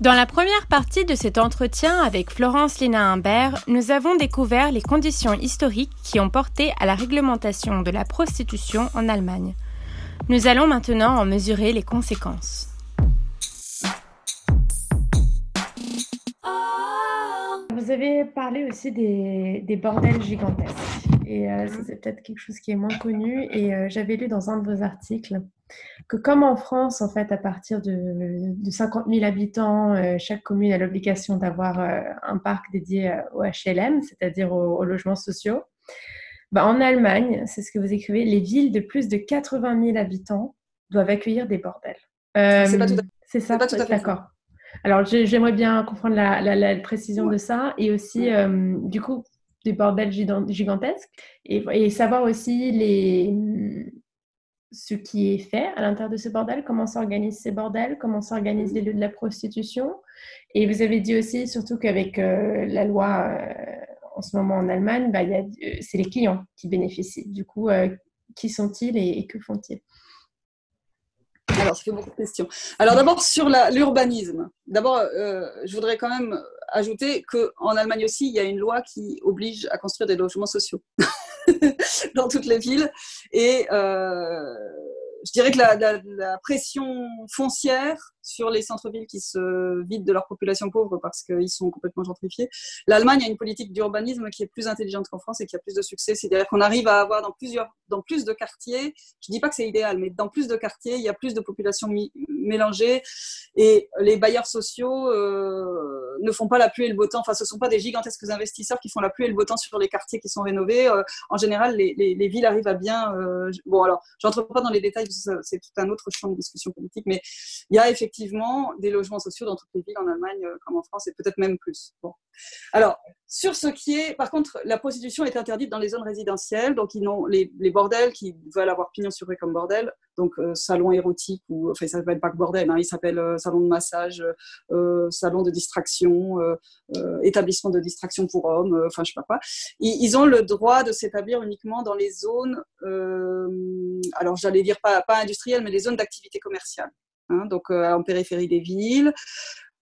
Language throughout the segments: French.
Dans la première partie de cet entretien avec Florence Lina Imbert, nous avons découvert les conditions historiques qui ont porté à la réglementation de la prostitution en Allemagne. Nous allons maintenant en mesurer les conséquences. Vous avez parlé aussi des, bordels gigantesques. Et euh, c'est peut-être quelque chose qui est moins connu. Et euh, j'avais lu dans un de vos articles que comme en France, en fait, à partir de, 50 000 habitants, euh, chaque commune a l'obligation d'avoir euh, un parc dédié euh, au HLM, c'est-à-dire aux, logements sociaux. Bah, en Allemagne, c'est ce que vous écrivez, les villes de plus de 80 000 habitants doivent accueillir des bordels. c'est pas tout à ça, d'accord. Alors, j'aimerais bien comprendre la, précision de ça et aussi, du coup, des bordels gigantesques et, et savoir aussi les, ce qui est fait à l'intérieur de ce bordel, comment s'organisent ces bordels, comment s'organisent les lieux de la prostitution. Et vous avez dit aussi, surtout qu'avec euh, la loi euh, en ce moment en Allemagne, bah, euh, c'est les clients qui bénéficient. Du coup, qui sont-ils et, que font-ils? Alors, ça fait beaucoup de questions. Alors, d'abord, sur l'urbanisme. D'abord, je voudrais quand même ajouter qu'en Allemagne aussi, il y a une loi qui oblige à construire des logements sociaux. dans toutes les villes. Et euh, je dirais que la, pression foncière sur les centres-villes qui se vident de leur population pauvre parce qu'ils sont complètement gentrifiés. L'Allemagne a une politique d'urbanisme qui est plus intelligente qu'en France et qui a plus de succès. C'est-à-dire qu'on arrive à avoir dans, plusieurs, dans plus de quartiers, je ne dis pas que c'est idéal, mais dans plus de quartiers, il y a plus de populations mélangées et les bailleurs sociaux euh, ne font pas la pluie et le beau temps. Enfin, ce ne sont pas des gigantesques investisseurs qui font la pluie et le beau temps sur les quartiers qui sont rénovés. Euh, en général, les, les, villes arrivent à bien... Euh, bon, alors, j'entre pas dans les détails, c'est tout un autre champ de discussion politique, mais il y a effectivement des logements sociaux dans toutes les villes en Allemagne euh, comme en France et peut-être même plus. Bon. Alors, sur ce qui est, par contre, la prostitution est interdite dans les zones résidentielles, donc ils ont les, bordels qui veulent avoir pignon sur rue comme bordel, donc euh, salon érotique ou enfin ça s'appelle pas que bordel, hein, il s'appelle euh, salon de massage, salon de distraction, établissement de distraction pour hommes, enfin je sais pas quoi. Ils, ils, ont le droit de s'établir uniquement dans les zones, alors j'allais dire pas, pas industrielles, mais les zones d'activité commerciale. Hein, donc euh, en périphérie des villes.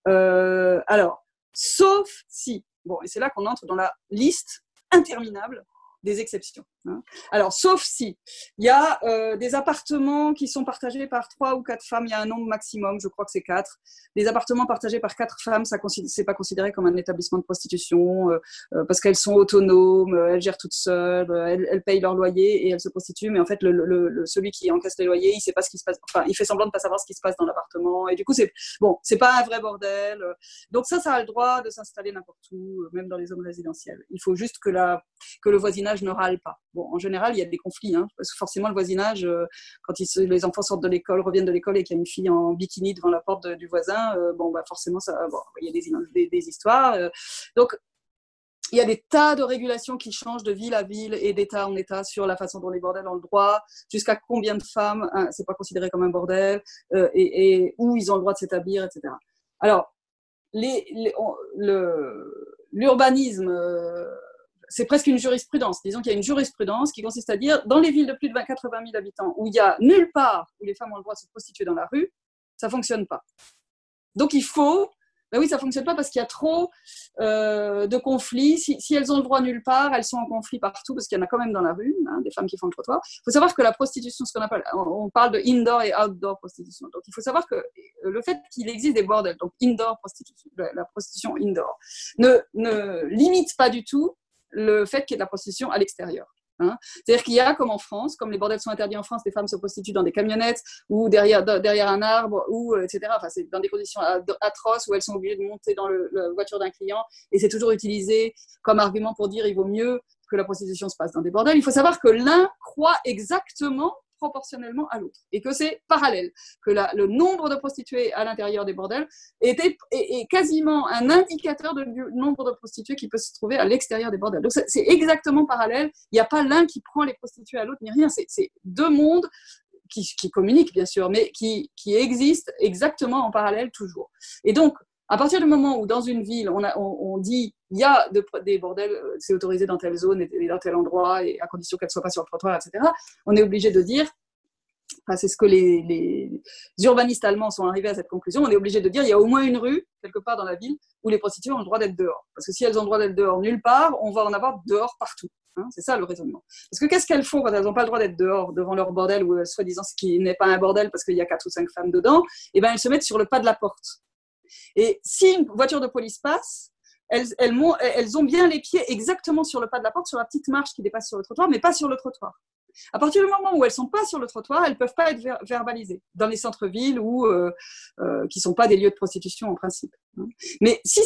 Euh, alors, sauf si, bon, et c'est là qu'on entre dans la liste interminable des exceptions. Hein. Alors, sauf si il y a euh, des appartements qui sont partagés par trois ou quatre femmes, il y a un nombre maximum, je crois que c'est quatre. Des appartements partagés par quatre femmes, ça c'est pas considéré comme un établissement de prostitution euh, euh, parce qu'elles sont autonomes, elles gèrent toutes seules, elles, payent leur loyer et elles se prostituent. Mais en fait, celui qui encaisse les loyers, il sait pas ce qui se passe. Enfin, il fait semblant de pas savoir ce qui se passe dans l'appartement. Et du coup, c'est bon, c'est pas un vrai bordel. Donc ça, ça a le droit de s'installer n'importe où, même dans les zones résidentielles. Il faut juste que la que le voisinage ne râle pas. En général, il y a des conflits, hein, parce que forcément, le voisinage, euh, quand les enfants sortent de l'école, reviennent de l'école et qu'il y a une fille en bikini devant la porte du voisin, euh, bon, bah, forcément, il y a des, des, histoires. Euh. donc, il y a des tas de régulations qui changent de ville à ville et d'État en État sur la façon dont les bordels ont le droit, jusqu'à combien de femmes, hein, c'est pas considéré comme un bordel, et, où ils ont le droit de s'établir, etc. Alors, l'urbanisme c'est presque une jurisprudence. Disons qu'il y a une jurisprudence qui consiste à dire, dans les villes de plus de 20, 80 000 habitants, où il n'y a nulle part où les femmes ont le droit de se prostituer dans la rue, ça ne fonctionne pas. Donc il faut, ben oui, ça ne fonctionne pas parce qu'il y a trop euh, de conflits. Si, elles ont le droit nulle part, elles sont en conflit partout parce qu'il y en a quand même dans la rue, hein, des femmes qui font le trottoir. Il faut savoir que la prostitution, ce qu'on appelle, on parle de indoor et outdoor prostitution. Donc il faut savoir que le fait qu'il existe des bordels, donc indoor prostitution, la prostitution indoor, ne, ne limite pas du tout le fait qu'il y ait de la prostitution à l'extérieur. Hein. C'est-à-dire qu'il y a, comme en France, comme les bordels sont interdits en France, les femmes se prostituent dans des camionnettes ou derrière, un arbre, ou euh, etc. Enfin, c'est dans des conditions atroces où elles sont obligées de monter dans la voiture d'un client et c'est toujours utilisé comme argument pour dire il vaut mieux que la prostitution se passe dans des bordels. Il faut savoir que l'un croit exactement proportionnellement à l'autre et que c'est parallèle, que le nombre de prostituées à l'intérieur des bordels était, est, quasiment un indicateur du nombre de prostituées qui peut se trouver à l'extérieur des bordels. Donc c'est exactement parallèle, il n'y a pas l'un qui prend les prostituées à l'autre, ni rien, c'est deux mondes qui, qui, communiquent bien sûr, mais qui, qui existent exactement en parallèle toujours. Et donc, à partir du moment où dans une ville, on, dit il y a des bordels, euh, c'est autorisé dans telle zone et dans tel endroit, et à condition qu'elle ne soit pas sur le trottoir, etc., on est obligé de dire c'est ce que les, urbanistes allemands sont arrivés à cette conclusion. On est obligé de dire il y a au moins une rue, quelque part dans la ville, où les prostituées ont le droit d'être dehors. Parce que si elles ont le droit d'être dehors nulle part, on va en avoir dehors partout. Hein. c'est ça le raisonnement. Parce que qu'est-ce qu'elles font quand elles n'ont pas le droit d'être dehors devant leur bordel, ou soi-disant ce qui n'est pas un bordel parce qu'il y a quatre ou cinq femmes dedans Eh bien, elles se mettent sur le pas de la porte. Et si une voiture de police passe, elles, ont bien les pieds exactement sur le pas de la porte, sur la petite marche qui dépasse sur le trottoir, mais pas sur le trottoir. À partir du moment où elles sont pas sur le trottoir, elles peuvent pas être verbalisées dans les centres-villes ou euh, euh, qui sont pas des lieux de prostitution en principe. Hein. Mais si,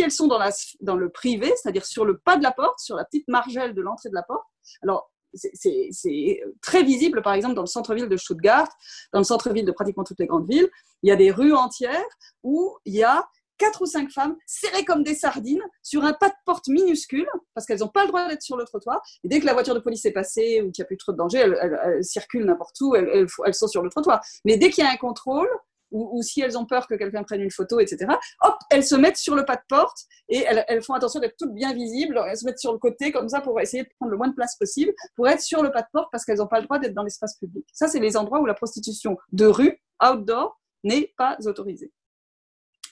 elles sont dans le privé, c'est-à-dire sur le pas de la porte, sur la petite margelle de l'entrée de la porte, alors c'est très visible, par exemple, dans le centre-ville de Stuttgart, dans le centre-ville de pratiquement toutes les grandes villes. Il y a des rues entières où il y a quatre ou cinq femmes serrées comme des sardines sur un pas de porte minuscule parce qu'elles n'ont pas le droit d'être sur le trottoir. Et dès que la voiture de police est passée ou qu'il n'y a plus trop de danger, elles, circulent n'importe où, elles, sont sur le trottoir. Mais dès qu'il y a un contrôle, ou, si elles ont peur que quelqu'un prenne une photo, etc., hop, elles se mettent sur le pas de porte et elles, font attention d'être toutes bien visibles. Elles se mettent sur le côté comme ça pour essayer de prendre le moins de place possible pour être sur le pas de porte parce qu'elles n'ont pas le droit d'être dans l'espace public. Ça, c'est les endroits où la prostitution de rue, outdoor, n'est pas autorisée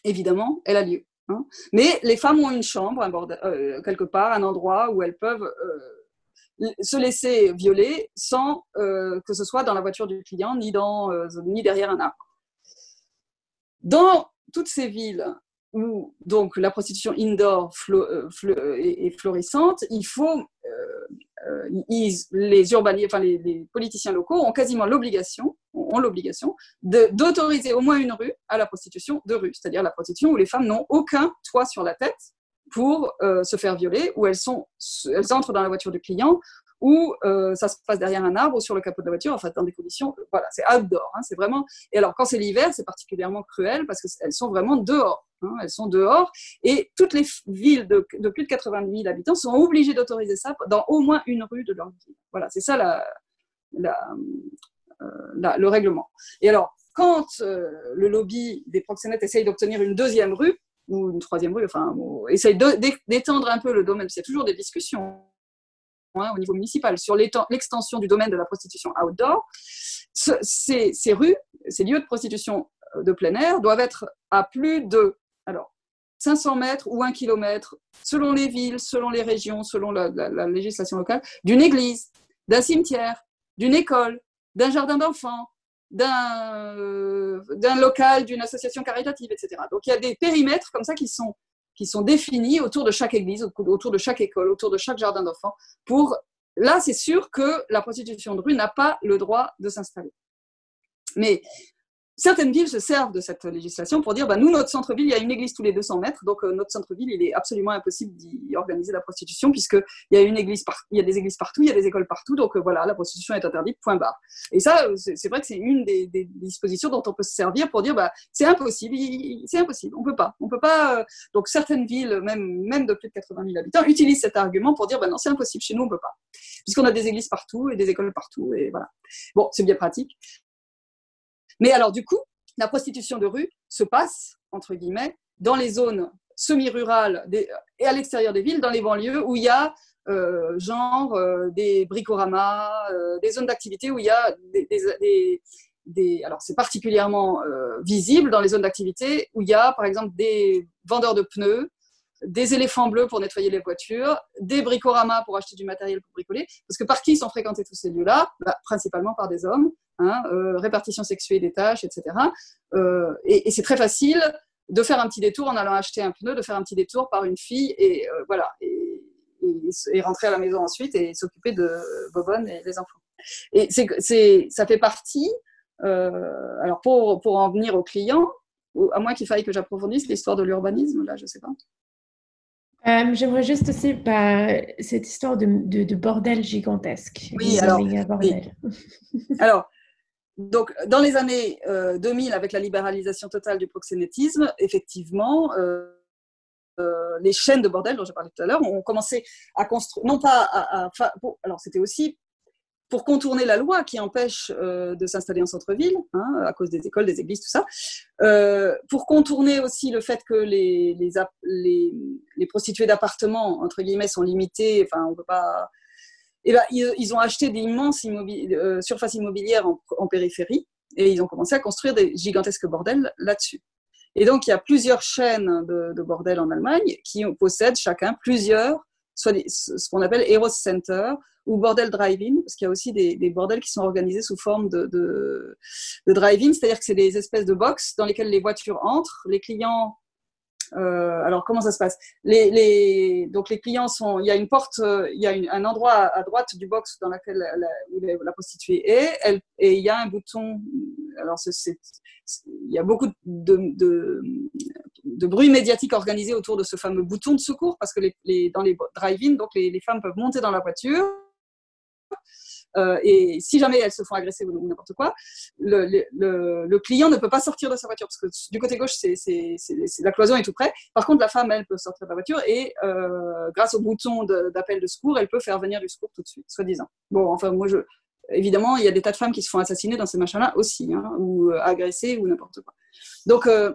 évidemment, elle a lieu. Hein. Mais les femmes ont une chambre, euh, quelque part, un endroit où elles peuvent euh, se laisser violer sans euh, que ce soit dans la voiture du client ni derrière un arbre. Dans toutes ces villes où donc la prostitution indoor est, florissante, il faut euh, les urbanistes, enfin les, politiciens locaux ont quasiment l'obligation, ont l'obligation d'autoriser au moins une rue à la prostitution de rue, c'est-à-dire la prostitution où les femmes n'ont aucun toit sur la tête pour euh, se faire violer, où elles, sont, elles entrent dans la voiture du client, ou euh, ça se passe derrière un arbre ou sur le capot de la voiture, enfin dans des conditions, voilà, c'est outdoor, hein, c'est vraiment. Et alors quand c'est l'hiver, c'est particulièrement cruel parce qu'elles sont vraiment dehors. Hein, elles sont dehors et toutes les villes de, plus de 80 000 habitants sont obligées d'autoriser ça dans au moins une rue de leur ville. Voilà, c'est ça euh, le règlement. Et alors, quand euh, le lobby des proxénètes essaye d'obtenir une deuxième rue, ou une troisième rue, enfin, essaye d'étendre un peu le domaine, a toujours des discussions au niveau municipal sur l'extension du domaine de la prostitution outdoor, ces, rues, ces lieux de prostitution euh, de plein air doivent être à plus de alors, 500 mètres ou 1 km, selon les villes, selon les régions, selon la, législation locale, d'une église, d'un cimetière, d'une école, d'un jardin d'enfants, d'un local, d'une association caritative, etc. Donc il y a des périmètres comme ça qui sont, qui sont définis autour de chaque église, autour de chaque école, autour de chaque jardin d'enfants. Pour là, c'est sûr que la prostitution de rue n'a pas le droit de s'installer. Mais certaines villes se servent de cette législation pour dire bah, nous, notre centre-ville, il y a une église tous les 200 mètres, donc euh, notre centre-ville, il est absolument impossible d'y organiser la prostitution, puisqu'il y, a une église y a des églises partout, il y a des écoles partout, donc euh, voilà, la prostitution est interdite, point barre. Et ça, euh, c'est vrai que c'est une des, dispositions dont on peut se servir pour dire bah, c'est impossible, c'est impossible, on peut pas. On peut pas donc certaines villes, même, même de plus de 80 000 habitants, utilisent cet argument pour dire bah, non, c'est impossible, chez nous, on peut pas. Puisqu'on a des églises partout et des écoles partout, et voilà. Bon, c'est bien pratique. Mais alors, du coup, la prostitution de rue se passe, entre guillemets, dans les zones semi-rurales et à l'extérieur des villes, dans les banlieues où il y a euh, genre euh, des bricoramas, euh, des zones d'activité où il y a des, alors c'est particulièrement visible dans les zones d'activité où il y a par exemple des vendeurs de pneus, des éléphants bleus pour nettoyer les voitures, des bricoramas pour acheter du matériel pour bricoler. Parce que par qui sont fréquentés tous ces lieux-là? Bah, Principalement par des hommes, hein, euh, répartition sexuée des tâches, etc. Euh, et, c'est très facile de faire un petit détour en allant acheter un pneu, de faire un petit détour par une fille et euh, voilà, et, rentrer à la maison ensuite et s'occuper de Bobonne et des enfants. Et c'est, ça fait partie. alors pour, pour en venir aux clients, à moins qu'il faille que j'approfondisse l'histoire de l'urbanisme, là, je sais pas. Euh, j'aimerais juste aussi bah, cette histoire de, de, bordel gigantesque. Oui, alors, alors, donc, dans les années 2000, euh, avec la libéralisation totale du proxénétisme, effectivement, euh, les chaînes de bordel dont j'ai parlé tout à l'heure ont commencé à construire, non pas à, alors c'était aussi pour contourner la loi qui empêche euh, de s'installer en centre-ville, hein, à cause des écoles, des églises, tout ça, euh, pour contourner aussi le fait que les, prostituées d'appartements, entre guillemets, sont limitées, enfin, on peut pas... eh ben, ils, ont acheté d'immenses euh, surfaces immobilières en, périphérie et ils ont commencé à construire des gigantesques bordels là-dessus. Et donc, il y a plusieurs chaînes de, bordels en Allemagne qui possèdent chacun plusieurs, soit ce qu'on appelle Eros Center ou bordel drive-in, parce qu'il y a aussi des, bordels qui sont organisés sous forme de, de, de drive-in, c'est-à-dire que c'est des espèces de box dans lesquelles les voitures entrent, les clients euh, alors, comment ça se passe? Les, Donc, les clients sont. Il y a une porte, euh, il y a un endroit à, droite du box dans lequel la, prostituée est, et il y a un bouton. Alors, il y a beaucoup de, de, de, bruit médiatique organisé autour de ce fameux bouton de secours parce que dans les drive-in, donc les femmes peuvent monter dans la voiture euh, et si jamais elles se font agresser ou n'importe quoi, le, client ne peut pas sortir de sa voiture parce que du côté gauche, c'est, la cloison est tout près. Par contre, la femme, elle peut sortir de la voiture et euh, grâce au bouton d'appel de, secours, elle peut faire venir du secours tout de suite, soi-disant. Bon, enfin, moi, évidemment, il y a des tas de femmes qui se font assassiner dans ces machins-là aussi, hein, ou euh, agressées ou n'importe quoi. Donc, euh,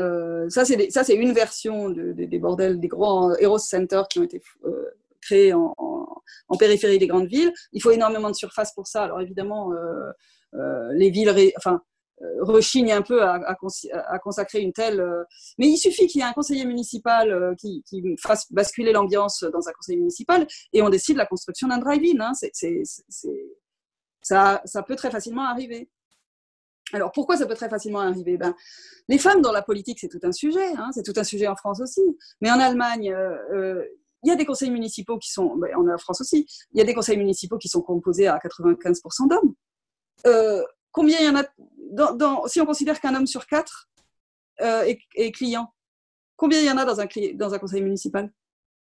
euh, ça, c'est une version de, des bordels, des grands Eros Centers qui ont été créés en, périphérie des grandes villes. Il faut énormément de surface pour ça. Alors évidemment, euh, euh, les villes, enfin, euh, rechignent un peu à, consacrer une telle. mais il suffit qu'il y ait un conseiller municipal qui, fasse basculer l'ambiance dans un conseil municipal et on décide la construction d'un drive-in. Hein. ça, ça peut très facilement arriver. Alors pourquoi ça peut très facilement arriver? Ben, Les femmes dans la politique, c'est tout un sujet, hein. c'est tout un sujet en France aussi. Mais en Allemagne, il y a des conseils municipaux qui sont, ben, en France aussi, il y a des conseils municipaux qui sont composés à 95% d'hommes. Euh, combien il y en a dans, Si on considère qu'un homme sur quatre euh, est, client, combien il y en a dans un, conseil municipal?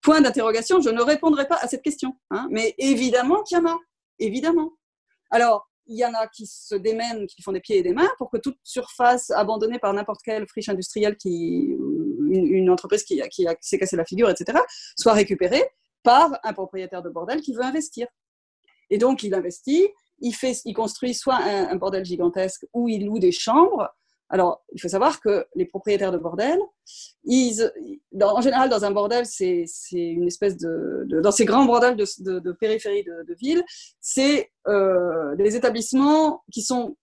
Point d'interrogation, je ne répondrai pas à cette question. Hein, mais évidemment qu'il y en a, évidemment. Alors, il y en a qui se démènent, qui font des pieds et des mains pour que toute surface abandonnée par n'importe quelle friche industrielle qui, une, entreprise qui, qui, s'est cassé la figure, etc., soit récupérée par un propriétaire de bordel qui veut investir. Et donc, il investit, il, fait, il construit soit un, bordel gigantesque ou il loue des chambres. Alors, il faut savoir que les propriétaires de bordel, ils, en général, dans un bordel, c'est une espèce de, Dans ces grands bordels de, de, périphérie de, ville, c'est euh, des établissements qui sont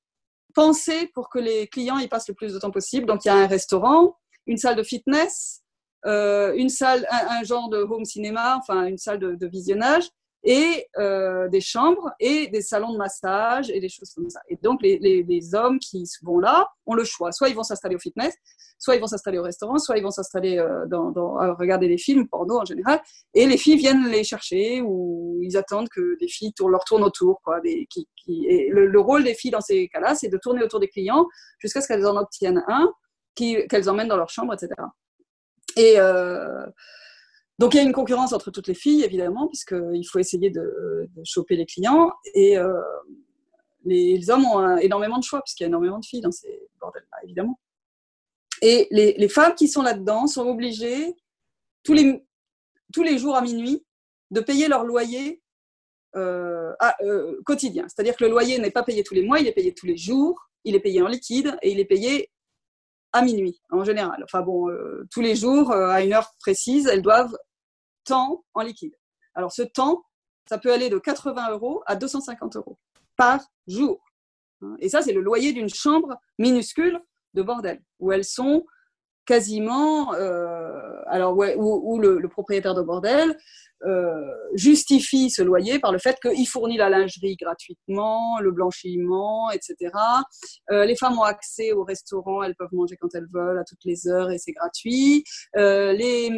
pensés pour que les clients y passent le plus de temps possible. Donc, il y a un restaurant, une salle de fitness, euh, une salle, un, genre de home cinéma, enfin une salle de, visionnage, et euh, des chambres et des salons de massage et des choses comme ça. Et donc les, les, hommes qui vont là ont le choix. Soit ils vont s'installer au fitness, soit ils vont s'installer au restaurant, soit ils vont s'installer euh, dans, à regarder des films porno en général. Et les filles viennent les chercher ou ils attendent que des filles tournent, leur tournent autour. Quoi, et le, le, rôle des filles dans ces cas-là, c'est de tourner autour des clients jusqu'à ce qu'elles en obtiennent un qu'elles emmènent dans leur chambre, etc. Et euh, donc il y a une concurrence entre toutes les filles, évidemment, puisqu'il faut essayer de, choper les clients. Et euh, les, hommes ont énormément de choix, puisqu'il y a énormément de filles dans ces bordels-là, évidemment. Et les, femmes qui sont là-dedans sont obligées, tous les, tous les jours à minuit, de payer leur loyer euh, quotidien. C'est-à-dire que le loyer n'est pas payé tous les mois, il est payé tous les jours, il est payé en liquide et il est payé à minuit en général. Enfin bon, euh, tous les jours, euh, à une heure précise, elles doivent temps en liquide. Alors ce temps, ça peut aller de 80 euros à 250 euros par jour. Et ça, c'est le loyer d'une chambre minuscule de bordel, où elles sont quasiment, euh, alors où, le, propriétaire de bordel euh, justifie ce loyer par le fait qu'il fournit la lingerie gratuitement, le blanchiment, etc. Euh, les femmes ont accès au restaurant, elles peuvent manger quand elles veulent, à toutes les heures et c'est gratuit. les,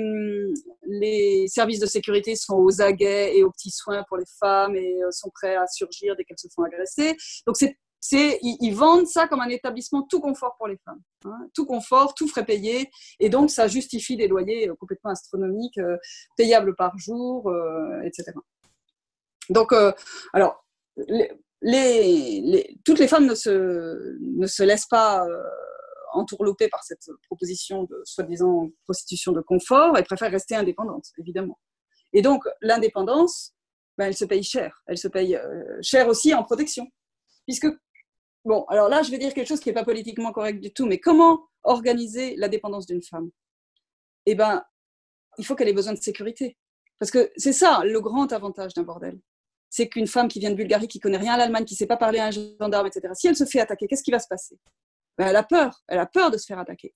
les services de sécurité sont aux aguets et aux petits soins pour les femmes et sont prêts à surgir dès qu'elles se font agresser. Donc c'est ils, vendent ça comme un établissement tout confort pour les femmes, hein. tout confort, tout frais payé, et donc ça justifie des loyers euh, complètement astronomiques, euh, payables par jour, euh, etc. Donc, alors, toutes les femmes ne se, ne se laissent pas entourlouper par cette proposition de soi-disant prostitution de confort, elles préfèrent rester indépendantes, évidemment. Et donc, l'indépendance, ben, elle se paye cher. Elle se paye cher aussi en protection. Puisque Bon, alors là, je vais dire quelque chose qui n'est pas politiquement correct du tout, mais comment organiser la dépendance d'une femme? Eh bien, il faut qu'elle ait besoin de sécurité. Parce que c'est ça le grand avantage d'un bordel. c'est qu'une femme qui vient de Bulgarie, qui connaît rien à l'Allemagne, qui ne sait pas parler à un gendarme, etc., si elle se fait attaquer, qu'est-ce qui va se passer? Ben, Elle a peur, elle a peur de se faire attaquer.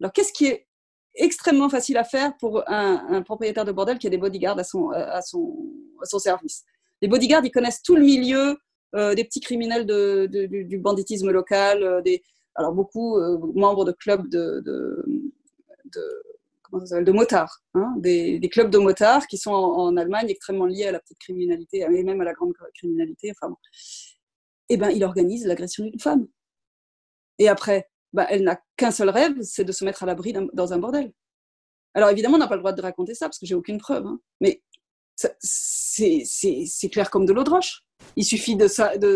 Alors, qu'est-ce qui est extrêmement facile à faire pour un, propriétaire de bordel qui a des bodyguards à son, son, à son service? Les bodyguards, ils connaissent tout le milieu euh, des petits criminels du, banditisme local, euh, alors beaucoup euh, membres de clubs de, motards, hein, des, clubs de motards qui sont en, Allemagne extrêmement liés à la petite criminalité et même à la grande criminalité. Enfin, bon. Et eh ben, il organise l'agression d'une femme. Et après, bah, elle n'a qu'un seul rêve, c'est de se mettre à l'abri dans un bordel. Alors évidemment, on n'a pas le droit de raconter ça parce que j'ai aucune preuve, hein. mais c'est clair comme de l'eau de roche. Il suffit de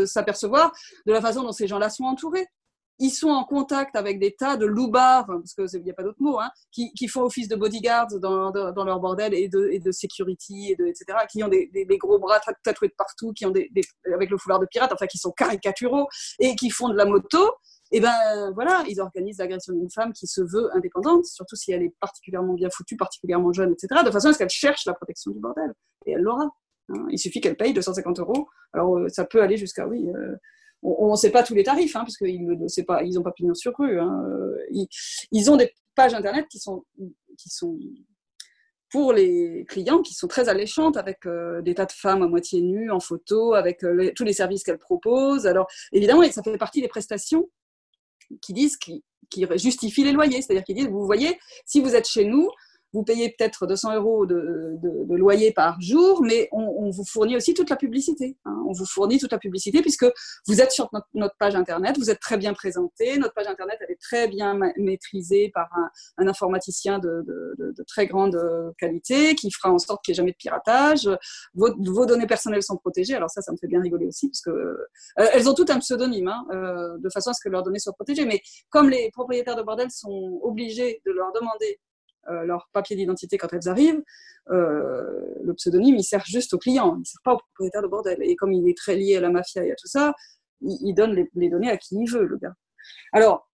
s'apercevoir de la façon dont ces gens-là sont entourés. Ils sont en contact avec des tas de loupards, parce qu'il n'y a pas d'autre mot, hein, qui, font office de bodyguards dans, leur bordel et de, security, et etc., qui ont des, gros bras tatoués de partout, qui ont des, avec le foulard de pirate, enfin qui sont caricaturaux et qui font de la moto et ben voilà, ils organisent l'agression d'une femme qui se veut indépendante, surtout si elle est particulièrement bien foutue, particulièrement jeune, etc., de façon à ce qu'elle cherche la protection du bordel. Et elle l'aura. Hein. Il suffit qu'elle paye 250 euros. Alors euh, ça peut aller jusqu'à, oui, euh, on ne sait pas tous les tarifs, hein, parce qu'ils n'ont pas, pignon sur rue. Hein. Ils, ils, ont des pages internet qui sont, qui sont pour les clients qui sont très alléchantes avec euh, des tas de femmes à moitié nues en photo, avec tous les services qu'elles proposent. Alors évidemment, ça fait partie des prestations qui disent, qui, qui justifient les loyers. C'est-à-dire qu'ils disent, vous voyez, si vous êtes chez nous, vous payez peut-être 200 euros de, loyer par jour, mais on, vous fournit aussi toute la publicité. Hein. On vous fournit toute la publicité puisque vous êtes sur notre, page Internet, vous êtes très bien présenté. Notre page Internet, elle est très bien maîtrisée par un, informaticien de, très grande qualité qui fera en sorte qu'il n'y ait jamais de piratage. Vos, données personnelles sont protégées. Alors ça, ça me fait bien rigoler aussi parce que euh, elles ont toutes un pseudonyme hein, euh, de façon à ce que leurs données soient protégées. Mais comme les propriétaires de bordel sont obligés de leur demander euh, leur papier d'identité quand elles arrivent, euh, le pseudonyme, il sert juste au client, il ne sert pas au propriétaire de bordel. Et comme il est très lié à la mafia et à tout ça, il, donne les, données à qui il veut, le gars. Alors,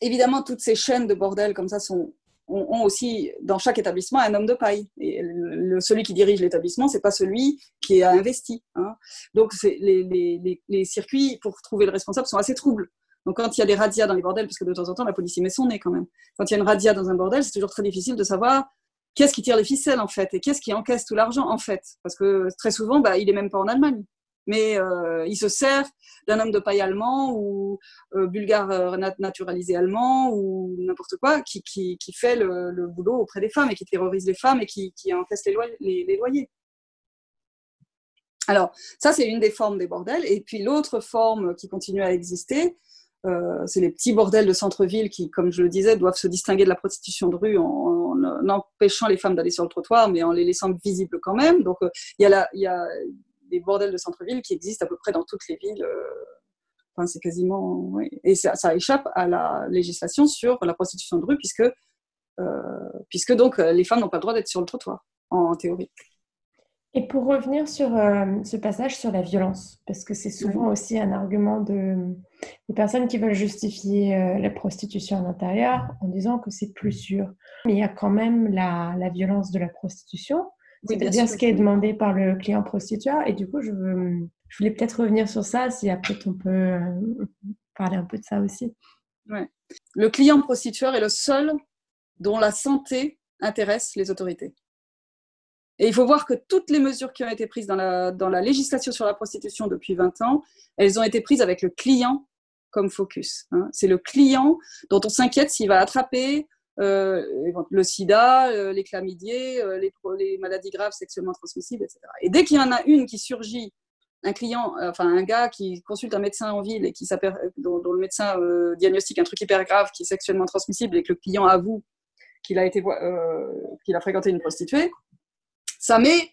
évidemment, toutes ces chaînes de bordel comme ça ont, aussi dans chaque établissement un homme de paille. Et celui qui dirige l'établissement, c'est pas celui qui a investi. Hein. Donc les, circuits pour trouver le responsable sont assez troubles. Donc quand il y a des radias dans les bordels, parce que de temps en temps la police y met son nez quand même, quand il y a une radia dans un bordel, c'est toujours très difficile de savoir qu'est-ce qui tire les ficelles en fait et qu'est-ce qui encaisse tout l'argent en fait. Parce que très souvent, bah, il est même pas en Allemagne. Mais euh, il se sert d'un homme de paille allemand ou euh, bulgare euh, naturalisé allemand ou n'importe quoi qui, fait le, boulot auprès des femmes et qui terrorise les femmes et qui, encaisse les loyers. Alors, ça, c'est une des formes des bordels. Et puis, l'autre forme qui continue à exister, euh, c'est les petits bordels de centre-ville qui, comme je le disais, doivent se distinguer de la prostitution de rue en, empêchant les femmes d'aller sur le trottoir, mais en les laissant visibles quand même. Donc, euh, il y, a des bordels de centre-ville qui existent à peu près dans toutes les villes. Euh, enfin, c'est quasiment. Et ça, échappe à la législation sur la prostitution de rue, puisque, puisque donc les femmes n'ont pas le droit d'être sur le trottoir, en théorie. Et pour revenir sur euh, ce passage sur la violence, parce que c'est souvent aussi un argument de, des personnes qui veulent justifier euh, la prostitution à l'intérieur en disant que c'est plus sûr. Mais il y a quand même la, la violence de la prostitution, c'est-à-dire ce qui est demandé par le client prostitueur. Et du coup, je, veux, je voulais peut-être revenir sur ça, si après on peut euh, parler un peu de ça aussi. Ouais. Le client prostitueur est le seul dont la santé intéresse les autorités. Et il faut voir que toutes les mesures qui ont été prises dans la, dans la législation sur la prostitution depuis 20 ans, elles ont été prises avec le client comme focus. Hein. C'est le client dont on s'inquiète s'il va attraper euh, le sida, euh, les chlamydiers, euh, les, maladies graves sexuellement transmissibles, etc. Et dès qu'il y en a une qui surgit, un client, enfin un gars qui consulte un médecin en ville et qui dont, le médecin diagnostique un truc hyper grave qui est sexuellement transmissible et que le client avoue qu'il a, qu'il a fréquenté une prostituée, ça met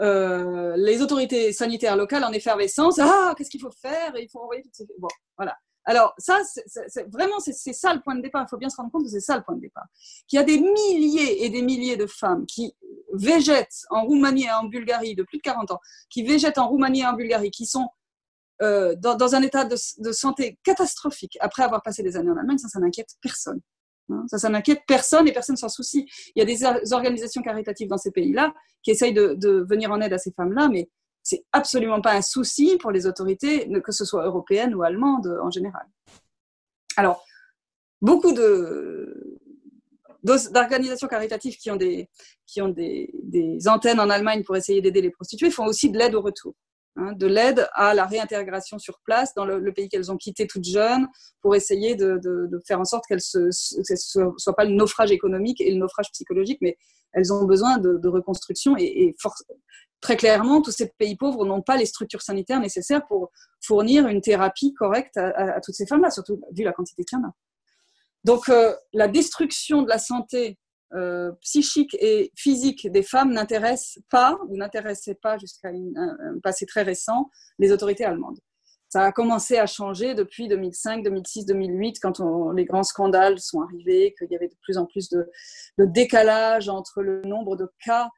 euh, les autorités sanitaires locales en effervescence. Ah, qu'est-ce qu'il faut faire? Il faut envoyer toutes ces... Bon, voilà. Alors, ça, vraiment, c'est ça le point de départ. Il faut bien se rendre compte que c'est ça le point de départ. Qu'il y a des milliers et des milliers de femmes qui végètent en Roumanie et en Bulgarie de plus de 40 ans, qui végètent en Roumanie et en Bulgarie, qui sont euh, dans, un état de, de, santé catastrophique après avoir passé des années en Allemagne, ça, ça n'inquiète personne. Hein, ça, n'inquiète personne et personne s'en soucie. Il y a des organisations caritatives dans ces pays-là qui essayent de, venir en aide à ces femmes-là, mais c'est absolument pas un souci pour les autorités, que ce soit européennes ou allemandes en général. Alors, beaucoup d'organisations caritatives qui ont, des, qui ont des, des, antennes en Allemagne pour essayer d'aider les prostituées font aussi de l'aide au retour. Hein, de l'aide à la réintégration sur place dans le, pays qu'elles ont quitté toutes jeunes pour essayer de, faire en sorte qu'elles ne soient pas le naufrage économique et le naufrage psychologique, mais elles ont besoin de, reconstruction et, et très clairement, tous ces pays pauvres n'ont pas les structures sanitaires nécessaires pour fournir une thérapie correcte à, à, toutes ces femmes-là, surtout vu la quantité qu'il y en a. Donc, euh, la destruction de la santé euh, psychique et physique des femmes n'intéresse pas ou n'intéressait pas jusqu'à un, passé très récent les autorités allemandes. Ça a commencé à changer depuis 2005, 2006, 2008 quand les grands scandales sont arrivés, qu'il y avait de plus en plus de, décalage entre le nombre de cas,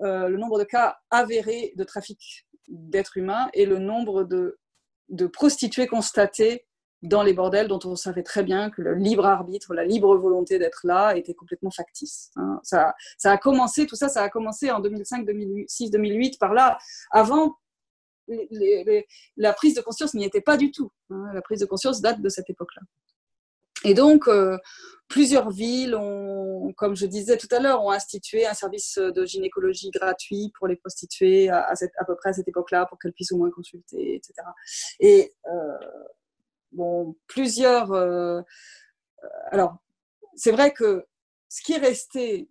euh, le nombre de cas avérés de trafic d'êtres humains et le nombre de, de prostituées constatées dans les bordels dont on savait très bien que le libre arbitre, la libre volonté d'être là était complètement factice. Hein. Ça, ça, a commencé, tout ça, ça a commencé en 2005, 2006, 2008, par là. Avant, la prise de conscience n'y était pas du tout. Hein. La prise de conscience date de cette époque-là. Et donc, euh, plusieurs villes, comme je disais tout à l'heure, ont institué un service de gynécologie gratuit pour les prostituées à, peu près à cette époque-là, pour qu'elles puissent au moins consulter, etc. Et bon, plusieurs. Euh, alors, c'est vrai que ce qui est resté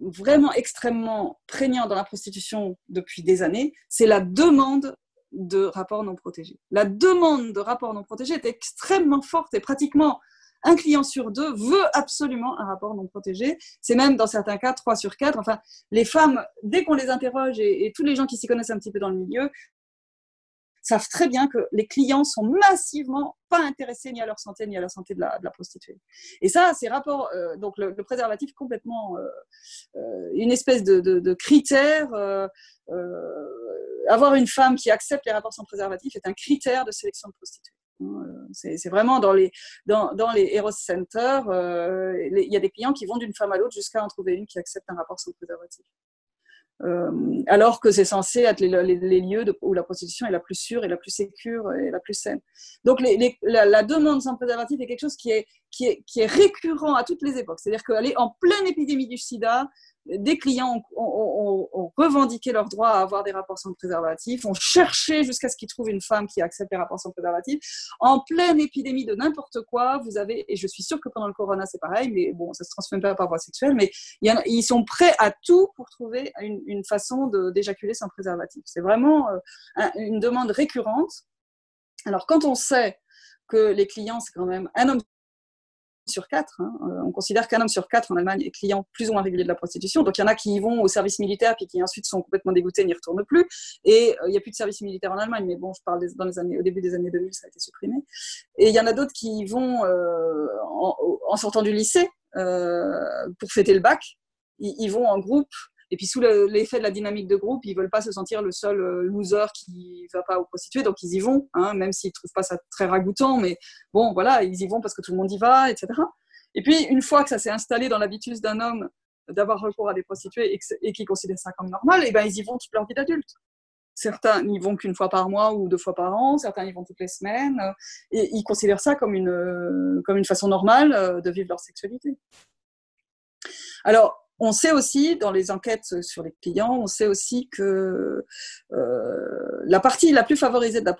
vraiment extrêmement prégnant dans la prostitution depuis des années, c'est la demande de rapports non protégés. La demande de rapports non protégés est extrêmement forte et pratiquement un client sur deux veut absolument un rapport non protégé. C'est même dans certains cas trois sur quatre. Enfin, les femmes, dès qu'on les interroge et tous les gens qui s'y connaissent un petit peu dans le milieu, savent très bien que les clients sont massivement pas intéressés ni à leur santé ni à la santé de la, prostituée. Et ça, ces rapports, euh, donc le, préservatif complètement euh, euh, une espèce de, de, critère. avoir une femme qui accepte les rapports sans préservatif est un critère de sélection de prostituées. C'est vraiment dans les, dans, dans les Eros Centers, il y a des clients qui vont d'une femme à l'autre jusqu'à en trouver une qui accepte un rapport sans préservatif. Euh, alors que c'est censé être les, lieux où la prostitution est la plus sûre et la plus sécure et la plus saine. Donc la, demande sans préservatif est quelque chose qui est, qui est, qui est récurrent à toutes les époques. C'est-à-dire qu'elle est en pleine épidémie du sida, des clients ont, revendiqué leur droit à avoir des rapports sans préservatif, ont cherché jusqu'à ce qu'ils trouvent une femme qui accepte les rapports sans préservatif. En pleine épidémie de n'importe quoi, vous avez, et je suis sûre que pendant le corona c'est pareil, mais bon, ça se transmet pas par voie sexuelle, mais ils sont prêts à tout pour trouver une, façon d'éjaculer sans préservatif. C'est vraiment euh, une demande récurrente. Alors quand on sait que les clients, c'est quand même un homme sur quatre. Hein. Euh, on considère qu'un homme sur quatre en Allemagne est client plus ou moins régulier de la prostitution. Donc il y en a qui y vont au service militaire puis qui ensuite sont complètement dégoûtés n'y retournent plus. Et euh, il n'y a plus de service militaire en Allemagne, mais bon, je parle dans les années, au début des années 2000, ça a été supprimé. Et il y en a d'autres qui y vont euh, en, sortant du lycée pour fêter le bac. ils vont en groupe et puis sous l'effet de la dynamique de groupe, ils veulent pas se sentir le seul euh, loser qui va pas aux prostituées, donc ils y vont, hein, même s'ils trouvent pas ça très ragoûtant, mais bon, voilà, ils y vont parce que tout le monde y va, etc. Et puis une fois que ça s'est installé dans l'habitude d'un homme d'avoir recours à des prostituées et, et qu'il considère ça comme normal, et ben ils y vont toute leur vie d'adulte. Certains n'y vont qu'une fois par mois ou deux fois par an, certains y vont toutes les semaines, et ils considèrent ça comme une, comme une façon normale euh, de vivre leur sexualité. Alors, on sait aussi, dans les enquêtes sur les clients, on sait aussi que euh, la partie la plus favorisée de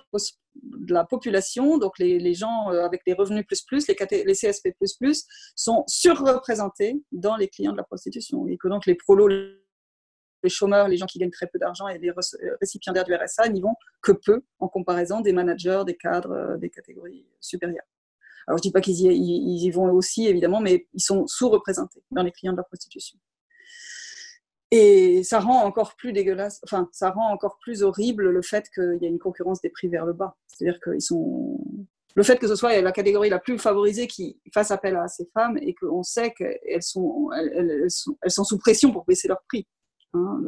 la, population, donc les, gens euh, avec les revenus plus plus, les, CSP plus plus, sont surreprésentés dans les clients de la prostitution. Et que donc les prolos, les chômeurs, les gens qui gagnent très peu d'argent et les récipiendaires du RSA n'y vont que peu en comparaison des managers, des cadres, euh, des catégories supérieures. Alors, je ne dis pas qu'ils y, vont aussi, évidemment, mais ils sont sous-représentés dans les clients de la prostitution. Et ça rend encore plus dégueulasse, enfin, ça rend encore plus horrible le fait qu'il y a une concurrence des prix vers le bas. C'est-à-dire qu'ils sont. Le fait que ce soit la catégorie la plus favorisée qui fasse appel à ces femmes et qu'on sait qu'elles sont, elles, sont, elles sont sous pression pour baisser leur prix. Hein,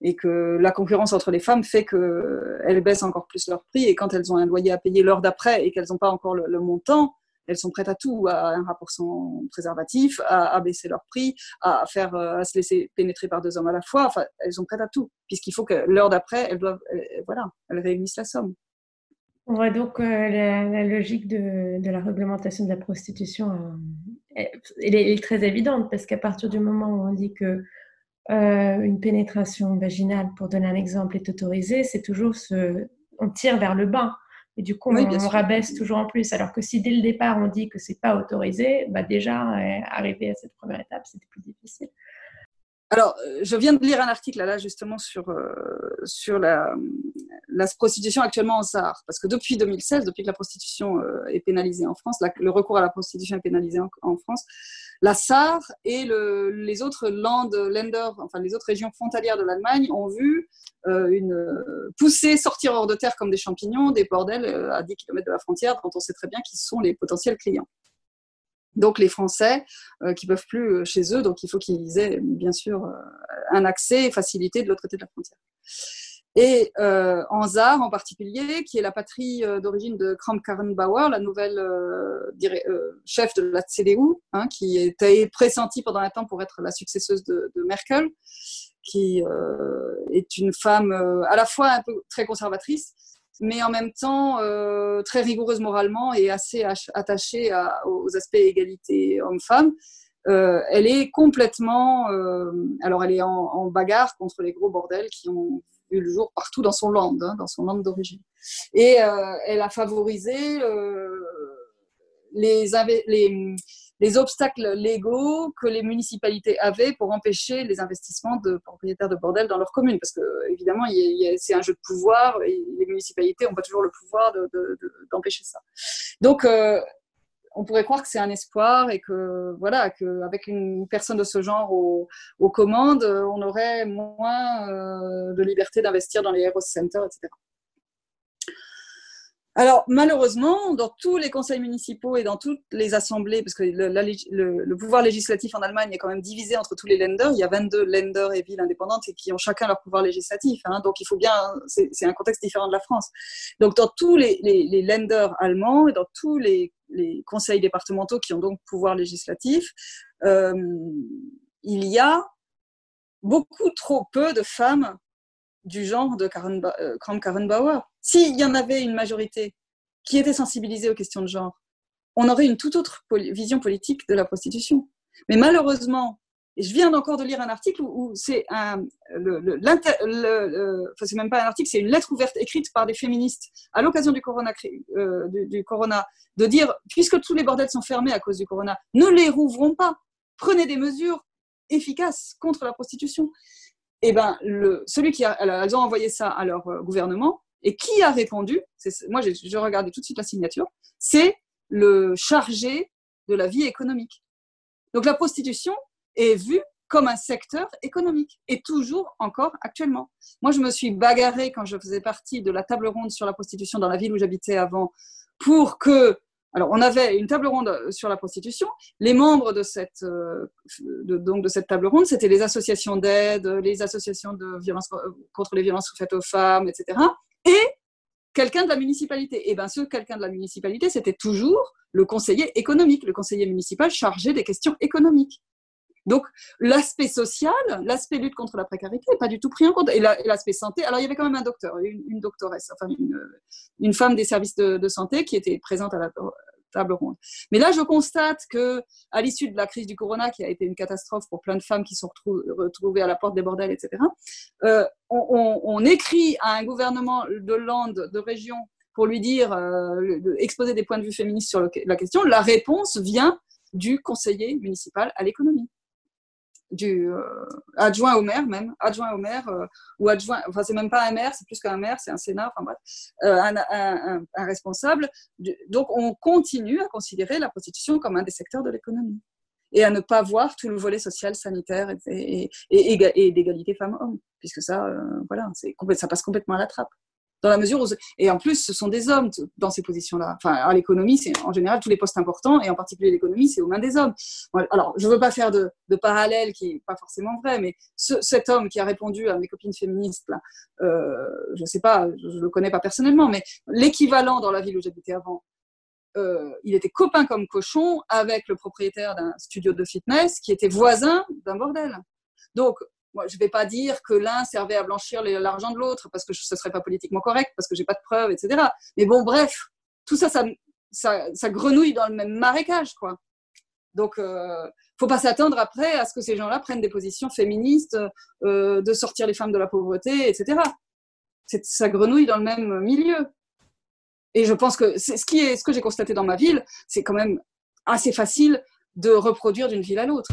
et que la concurrence entre les femmes fait qu'elles baissent encore plus leur prix et quand elles ont un loyer à payer l'heure d'après et qu'elles n'ont pas encore le, montant, elles sont prêtes à tout, à un rapport sans préservatif, à, baisser leur prix, à faire, à se laisser pénétrer par deux hommes à la fois. Enfin, elles sont prêtes à tout, puisqu'il faut que l'heure d'après, elles doivent, voilà, elles réunissent la somme. On voit donc la, logique de, de, la réglementation de la prostitution, elle, est, très évidente parce qu'à partir du moment où on dit que euh, une pénétration vaginale, pour donner un exemple, est autorisée, c'est toujours ce, on tire vers le bas. Et du coup, on, rabaisse toujours en plus. Alors que si dès le départ, on dit que c'est pas autorisé, bah déjà, euh, arriver à cette première étape, c'était plus difficile. Alors, euh, je viens de lire un article là, justement sur, euh, sur la, prostitution actuellement en Sahara. Parce que depuis 2016, depuis que la prostitution euh, est pénalisée en France, le recours à la prostitution est pénalisé en, France, la SAR et le, les autres land, lenders, enfin les autres régions frontalières de l'Allemagne ont vu une poussée sortir hors de terre comme des champignons, des bordels à 10 km de la frontière dont on sait très bien qu'ils sont les potentiels clients. Donc les Français euh, qui peuvent plus euh, chez eux, donc il faut qu'ils aient bien sûr euh, un accès facilité de l'autre côté de la frontière. Et ZAR en particulier, qui est la patrie d'origine de Kramp-Karrenbauer, la nouvelle chef de la CDU, hein, qui était pressentie pendant un temps pour être la successeuse de, de Merkel, qui est une femme à la fois un peu très conservatrice, mais en même temps euh, très rigoureuse moralement et assez attachée aux aspects égalité homme-femme. Euh, elle est complètement, euh, alors elle est en, bagarre contre les gros bordels qui ont eu le jour partout dans son land, hein, dans son land d'origine. Et elle a favorisé les, les, les obstacles légaux que les municipalités avaient pour empêcher les investissements de propriétaires de bordels dans leur commune. Parce que, évidemment, c'est un jeu de pouvoir et les municipalités n'ont pas toujours le pouvoir d'empêcher ça. Donc, euh, on pourrait croire que c'est un espoir et que, voilà, qu'avec une personne de ce genre aux, commandes, on aurait moins euh, de liberté d'investir dans les Heroes Centers, etc. Alors, malheureusement, dans tous les conseils municipaux et dans toutes les assemblées, parce que le, pouvoir législatif en Allemagne est quand même divisé entre tous les lenders, il y a 22 lenders et villes indépendantes et qui ont chacun leur pouvoir législatif. Hein. donc, il faut bien, c'est un contexte différent de la France. Donc, dans tous les, les, lenders allemands et dans tous les, conseils départementaux qui ont donc pouvoir législatif, euh, il y a beaucoup trop peu de femmes du genre de Karen, euh, Kramp-Karrenbauer. S'il y en avait une majorité qui était sensibilisée aux questions de genre, on aurait une toute autre vision politique de la prostitution. Mais malheureusement, je viens encore de lire un article où, c'est le, même pas un article, c'est une lettre ouverte écrite par des féministes à l'occasion du corona, euh, du, corona, de dire puisque tous les bordels sont fermés à cause du corona, ne les rouvrons pas, prenez des mesures efficaces contre la prostitution. Eh ben le, celui qui a, elles ont envoyé ça à leur euh, gouvernement et qui a répondu, moi j'ai regardé tout de suite la signature, c'est le chargé de la vie économique. Donc la prostitution est vue comme un secteur économique et toujours encore actuellement. Moi, je me suis bagarrée quand je faisais partie de la table ronde sur la prostitution dans la ville où j'habitais avant pour que alors, on avait une table ronde sur la prostitution. Les membres de cette, euh, donc de cette table ronde, c'était les associations d'aide, les associations de violence contre les violences faites aux femmes, etc et quelqu'un de la municipalité. Et eh bien, ce quelqu'un de la municipalité, c'était toujours le conseiller économique, le conseiller municipal chargé des questions économiques. Donc, l'aspect social, l'aspect lutte contre la précarité n'est pas du tout pris en compte. Et l'aspect santé, alors il y avait quand même un docteur, une, doctoresse, enfin une, femme des services de, de, santé qui était présente à la, table ronde. Mais là, je constate que, à l'issue de la crise du corona, qui a été une catastrophe pour plein de femmes qui sont retrouvées à la porte des bordels, etc., euh, on, écrit à un gouvernement de land, de région, pour lui dire, euh, exposer des points de vue féministes sur la question. La réponse vient du conseiller municipal à l'économie du euh, adjoint au maire même, adjoint au maire euh, ou adjoint, enfin c'est même pas un maire, c'est plus qu'un maire, c'est un sénat, enfin bref, euh, un, responsable. donc on continue à considérer la prostitution comme un des secteurs de l'économie et à ne pas voir tout le volet social, sanitaire et, et, d'égalité femmes-hommes, puisque ça, voilà, ça passe complètement à la trappe dans la mesure où et en plus ce sont des hommes dans ces positions-là. Enfin, l'économie, c'est en général tous les postes importants et en particulier l'économie, c'est aux mains des hommes. Alors, je veux pas faire de, parallèle qui est pas forcément vrai, mais cet homme qui a répondu à mes copines féministes, là, euh, je sais pas, je, le connais pas personnellement, mais l'équivalent dans la ville où j'habitais avant, euh, il était copain comme cochon avec le propriétaire d'un studio de fitness qui était voisin d'un bordel. Donc, je ne vais pas dire que l'un servait à blanchir l'argent de l'autre parce que ce ne serait pas politiquement correct, parce que j'ai pas de preuves, etc. Mais bon, bref, tout ça, ça, grenouille dans le même marécage, quoi. Donc, euh, faut pas s'attendre après à ce que ces gens-là prennent des positions féministes, euh, de sortir les femmes de la pauvreté, etc. Ça grenouille dans le même milieu. Et je pense que ce ce que j'ai constaté dans ma ville, c'est quand même assez facile de reproduire d'une ville à l'autre.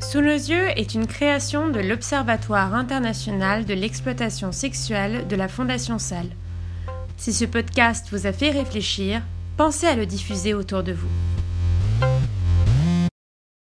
Sous nos yeux est une création de l'Observatoire international de l'exploitation sexuelle de la Fondation Salle. Si ce podcast vous a fait réfléchir, pensez à le diffuser autour de vous.